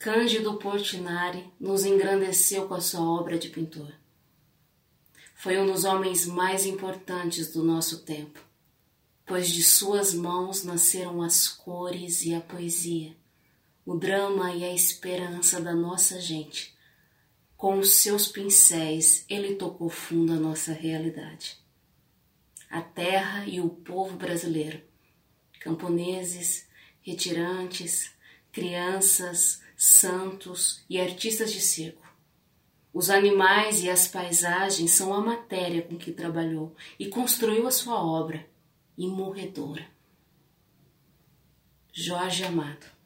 Cândido Portinari nos engrandeceu com a sua obra de pintor. Foi um dos homens mais importantes do nosso tempo, pois de suas mãos nasceram as cores e a poesia, o drama e a esperança da nossa gente. Com os seus pincéis, ele tocou fundo a nossa realidade. A terra e o povo brasileiro, camponeses, retirantes, crianças, santos e artistas de circo. Os animais e as paisagens são a matéria com que trabalhou e construiu a sua obra imorredora. Jorge Amado